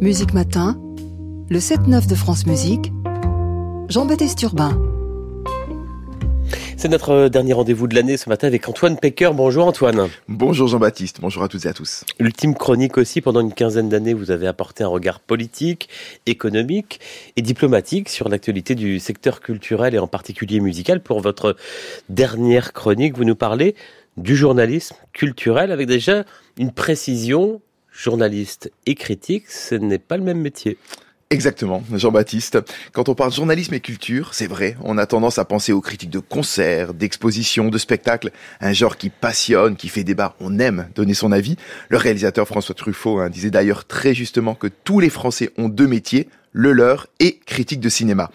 Musique Matin, le 7-9 de France Musique, Jean-Baptiste Urbain. C'est notre dernier rendez-vous de l'année ce matin avec Antoine Pecker. Bonjour Antoine. Bonjour Jean-Baptiste, bonjour à toutes et à tous. Ultime chronique aussi, pendant une quinzaine d'années, vous avez apporté un regard politique, économique et diplomatique sur l'actualité du secteur culturel et en particulier musical. Pour votre dernière chronique, vous nous parlez du journalisme culturel avec déjà une précision journaliste et critique, ce n'est pas le même métier. Exactement, Jean-Baptiste. Quand on parle journalisme et culture, c'est vrai, on a tendance à penser aux critiques de concerts, d'expositions, de spectacles, un genre qui passionne, qui fait débat, on aime donner son avis. Le réalisateur François Truffaut hein, disait d'ailleurs très justement que tous les Français ont deux métiers, le leur et critique de cinéma.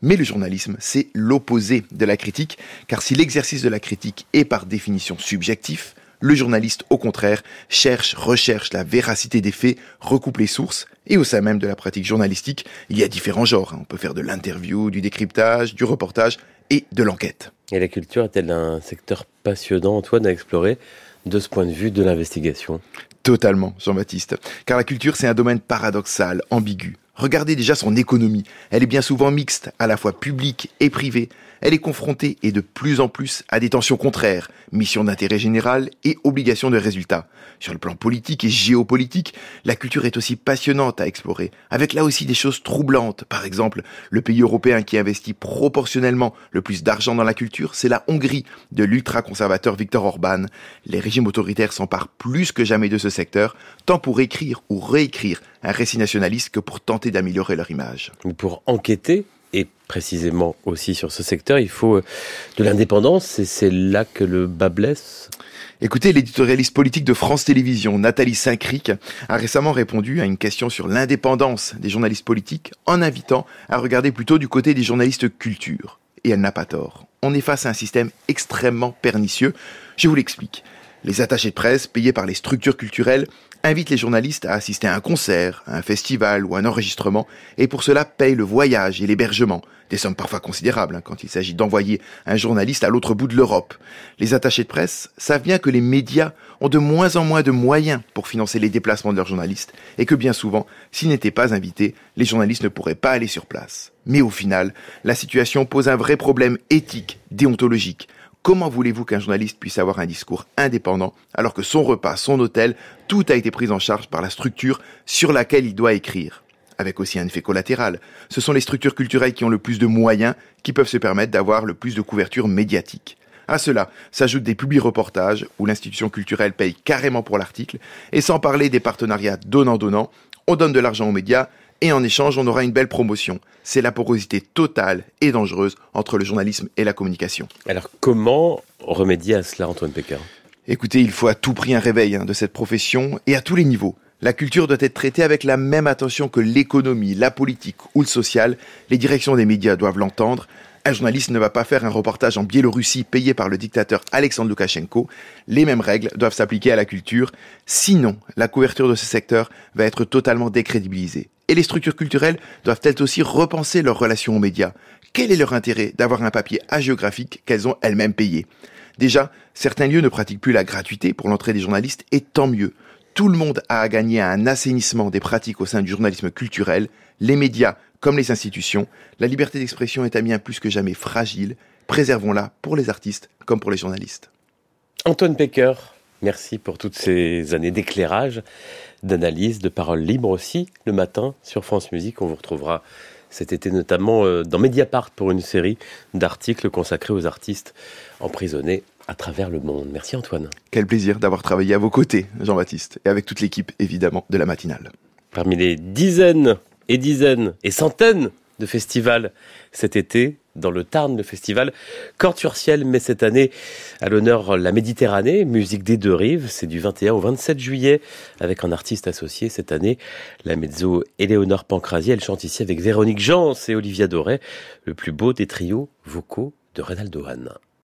Mais le journalisme, c'est l'opposé de la critique, car si l'exercice de la critique est par définition subjectif, le journaliste, au contraire, cherche, recherche la véracité des faits, recoupe les sources, et au sein même de la pratique journalistique, il y a différents genres. On peut faire de l'interview, du décryptage, du reportage et de l'enquête. Et la culture est-elle un secteur passionnant, Antoine, à explorer de ce point de vue de l'investigation? Totalement, Jean-Baptiste. Car la culture, c'est un domaine paradoxal, ambigu. Regardez déjà son économie. Elle est bien souvent mixte, à la fois publique et privée. Elle est confrontée et de plus en plus à des tensions contraires, mission d'intérêt général et obligation de résultat. Sur le plan politique et géopolitique, la culture est aussi passionnante à explorer, avec là aussi des choses troublantes. Par exemple, le pays européen qui investit proportionnellement le plus d'argent dans la culture, c'est la Hongrie de l'ultra-conservateur Viktor Orban. Les régimes autoritaires s'emparent plus que jamais de ce secteur, tant pour écrire ou réécrire un récit nationaliste que pour tenter d'améliorer leur image. Pour enquêter et précisément aussi sur ce secteur, il faut euh, de l'indépendance et c'est là que le bas blesse. Écoutez, l'éditorialiste politique de France Télévisions, Nathalie Saint-Cric, a récemment répondu à une question sur l'indépendance des journalistes politiques en invitant à regarder plutôt du côté des journalistes culture. Et elle n'a pas tort. On est face à un système extrêmement pernicieux. Je vous l'explique. Les attachés de presse, payés par les structures culturelles, invitent les journalistes à assister à un concert, à un festival ou à un enregistrement, et pour cela payent le voyage et l'hébergement, des sommes parfois considérables hein, quand il s'agit d'envoyer un journaliste à l'autre bout de l'Europe. Les attachés de presse savent bien que les médias ont de moins en moins de moyens pour financer les déplacements de leurs journalistes, et que bien souvent, s'ils n'étaient pas invités, les journalistes ne pourraient pas aller sur place. Mais au final, la situation pose un vrai problème éthique, déontologique. Comment voulez-vous qu'un journaliste puisse avoir un discours indépendant alors que son repas, son hôtel, tout a été pris en charge par la structure sur laquelle il doit écrire? Avec aussi un effet collatéral. Ce sont les structures culturelles qui ont le plus de moyens qui peuvent se permettre d'avoir le plus de couverture médiatique. À cela s'ajoutent des publi-reportages où l'institution culturelle paye carrément pour l'article, et sans parler des partenariats donnant-donnant, on donne de l'argent aux médias et en échange, on aura une belle promotion. C'est la porosité totale et dangereuse entre le journalisme et la communication. Alors comment remédier à cela, Antoine Pecker Écoutez, il faut à tout prix un réveil hein, de cette profession et à tous les niveaux. La culture doit être traitée avec la même attention que l'économie, la politique ou le social. Les directions des médias doivent l'entendre. Un journaliste ne va pas faire un reportage en Biélorussie payé par le dictateur Alexandre Loukachenko. Les mêmes règles doivent s'appliquer à la culture. Sinon, la couverture de ce secteur va être totalement décrédibilisée. Et les structures culturelles doivent elles aussi repenser leurs relations aux médias. Quel est leur intérêt d'avoir un papier hagiographique qu'elles ont elles-mêmes payé? Déjà, certains lieux ne pratiquent plus la gratuité pour l'entrée des journalistes, et tant mieux. Tout le monde a à gagner à un assainissement des pratiques au sein du journalisme culturel. Les médias, comme les institutions, la liberté d'expression est à bien plus que jamais fragile. Préservons-la pour les artistes comme pour les journalistes. Antoine Pecker, merci pour toutes ces années d'éclairage d'analyse, de paroles libres aussi, le matin sur France Musique. On vous retrouvera cet été notamment euh, dans Mediapart pour une série d'articles consacrés aux artistes emprisonnés à travers le monde. Merci Antoine. Quel plaisir d'avoir travaillé à vos côtés, Jean-Baptiste, et avec toute l'équipe évidemment de la matinale. Parmi les dizaines et dizaines et centaines de festivals cet été, dans le Tarn, le festival Cordes sur Ciel met cette année à l'honneur la Méditerranée, musique des deux rives. C'est du 21 au 27 juillet avec un artiste associé cette année, la mezzo Éléonore Pancrasi. Elle chante ici avec Véronique Jans et Olivia Doré, le plus beau des trios vocaux de Reynaldo Hahn.